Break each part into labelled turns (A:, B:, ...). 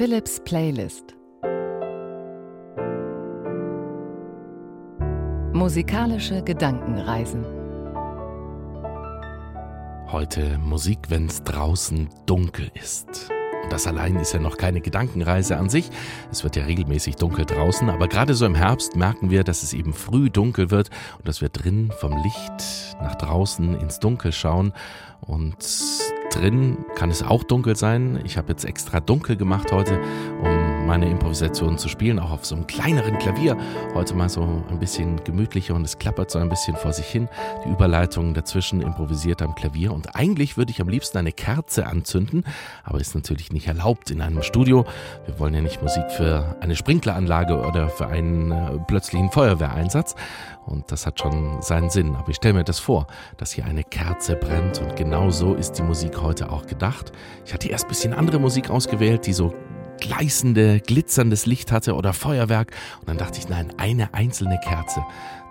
A: Philips Playlist Musikalische Gedankenreisen
B: Heute Musik, wenn's draußen dunkel ist. Und das allein ist ja noch keine Gedankenreise an sich. Es wird ja regelmäßig dunkel draußen, aber gerade so im Herbst merken wir, dass es eben früh dunkel wird und dass wir drin vom Licht nach draußen ins Dunkel schauen. Und drin kann es auch dunkel sein. Ich habe jetzt extra dunkel gemacht heute, um meine Improvisation zu spielen, auch auf so einem kleineren Klavier. Heute mal so ein bisschen gemütlicher und es klappert so ein bisschen vor sich hin. Die Überleitung dazwischen improvisiert am Klavier und eigentlich würde ich am liebsten eine Kerze anzünden, aber ist natürlich nicht erlaubt in einem Studio. Wir wollen ja nicht Musik für eine Sprinkleranlage oder für einen äh, plötzlichen Feuerwehreinsatz und das hat schon seinen Sinn. Aber ich stelle mir das vor, dass hier eine Kerze brennt und genau so ist die Musik heute auch gedacht. Ich hatte erst ein bisschen andere Musik ausgewählt, die so gleißende, glitzerndes Licht hatte oder Feuerwerk. Und dann dachte ich, nein, eine einzelne Kerze,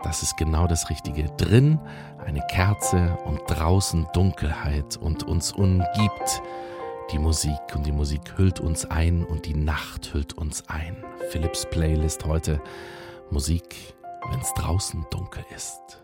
B: das ist genau das Richtige. Drin eine Kerze und draußen Dunkelheit und uns umgibt die Musik und die Musik hüllt uns ein und die Nacht hüllt uns ein. Philips Playlist heute Musik, wenn es draußen dunkel ist.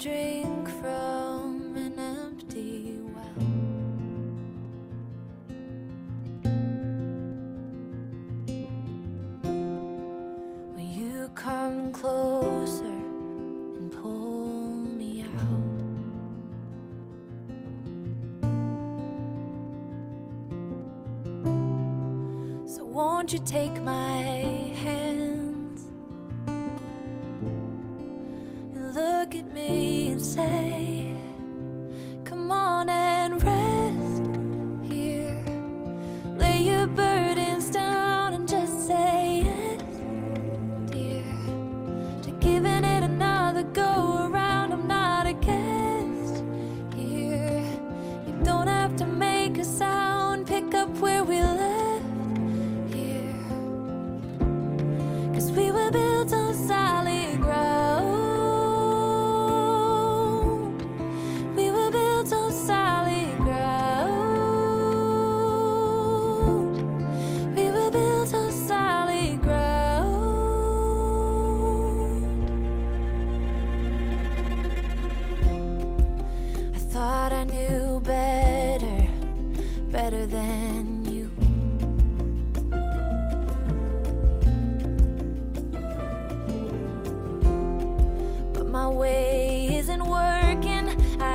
C: dream.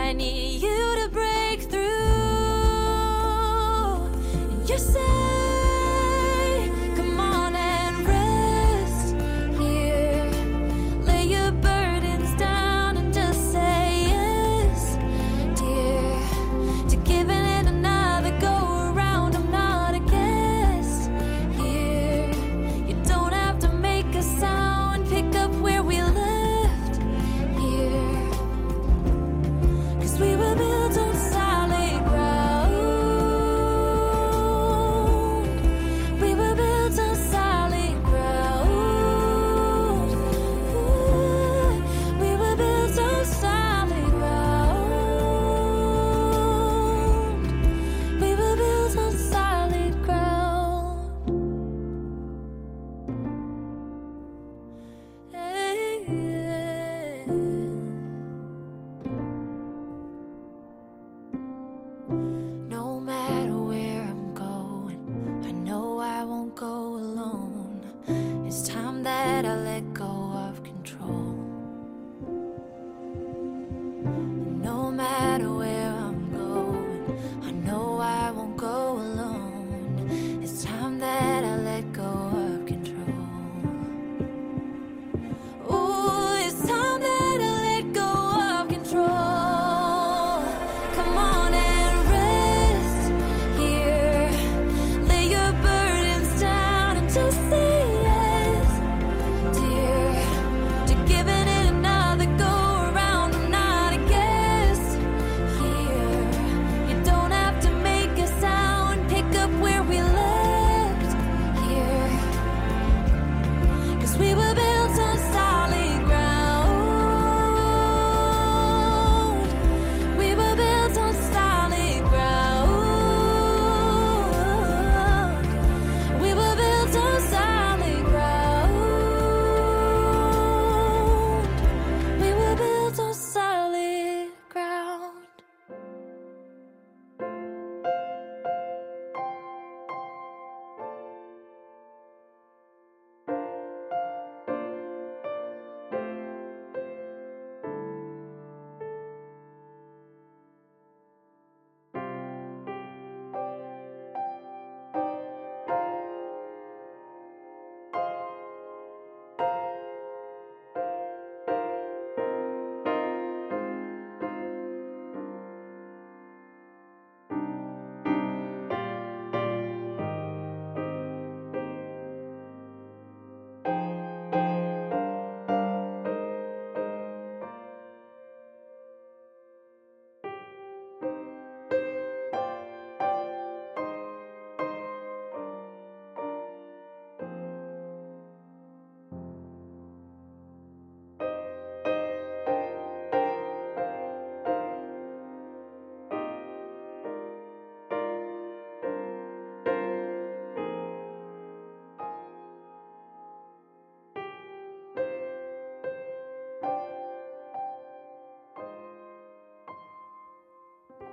C: I need you to break through. And you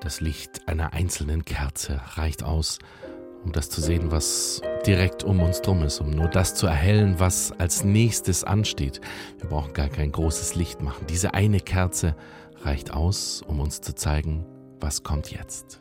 B: Das Licht einer einzelnen Kerze reicht aus, um das zu sehen, was direkt um uns drum ist, um nur das zu erhellen, was als nächstes ansteht. Wir brauchen gar kein großes Licht machen. Diese eine Kerze reicht aus, um uns zu zeigen, was kommt jetzt.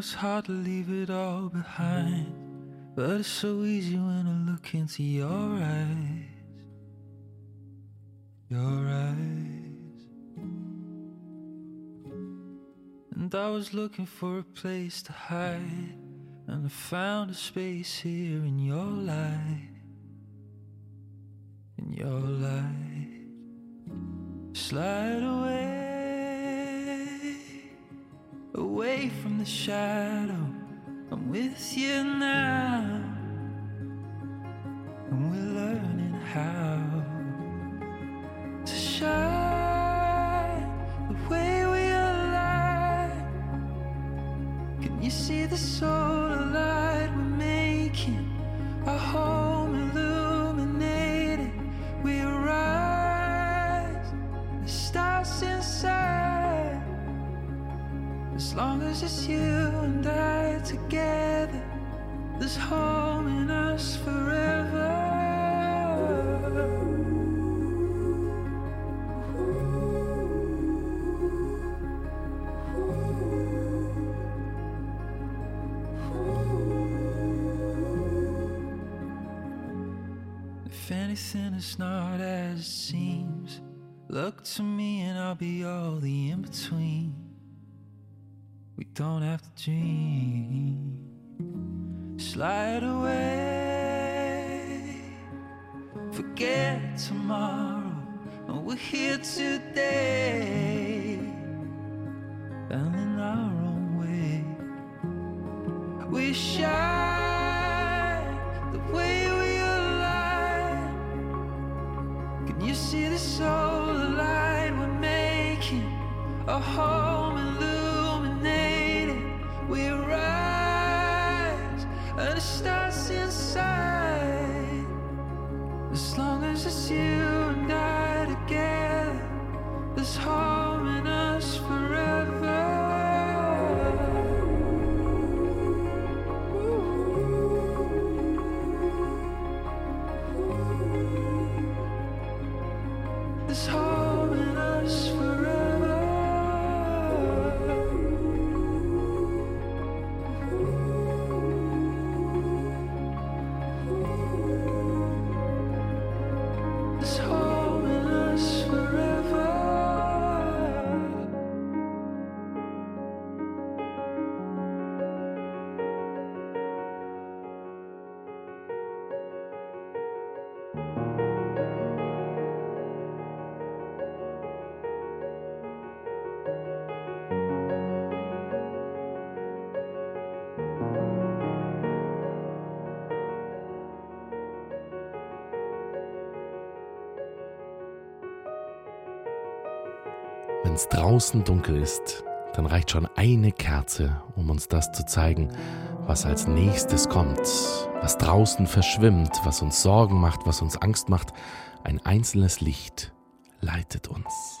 D: It's hard to leave it all behind, but it's so easy when I look into your eyes. Your eyes. And I was looking for a place to hide, and I found a space here in your light. in your light. Slide away, the shadow. I'm with you now, and we're learning how you and I together, there's home in us forever. If anything is not as it seems, look to me and I'll be all the in between. We don't have to dream. Slide away, forget tomorrow, and we're here today, and in our own way. We shine the way we align. Can you see the solar you.
B: Wenn es draußen dunkel ist, dann reicht schon eine Kerze, um uns das zu zeigen, was als nächstes kommt, was draußen verschwimmt, was uns Sorgen macht, was uns Angst macht. Ein einzelnes Licht leitet uns.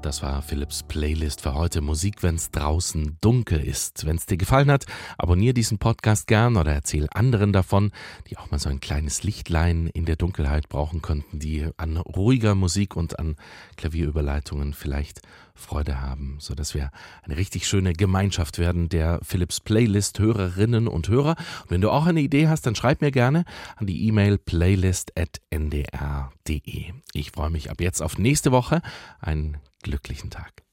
B: Das war Philips Playlist für heute. Musik, wenn's draußen dunkel ist. Wenn's dir gefallen hat, abonniere diesen Podcast gern oder erzähl anderen davon, die auch mal so ein kleines Lichtlein in der Dunkelheit brauchen könnten, die an ruhiger Musik und an Klavierüberleitungen vielleicht Freude haben, so dass wir eine richtig schöne Gemeinschaft werden der Philips Playlist Hörerinnen und Hörer. Und wenn du auch eine Idee hast, dann schreib mir gerne an die E-Mail playlist@ndr.de. Ich freue mich ab jetzt auf nächste Woche. Einen glücklichen Tag.